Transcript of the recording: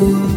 you.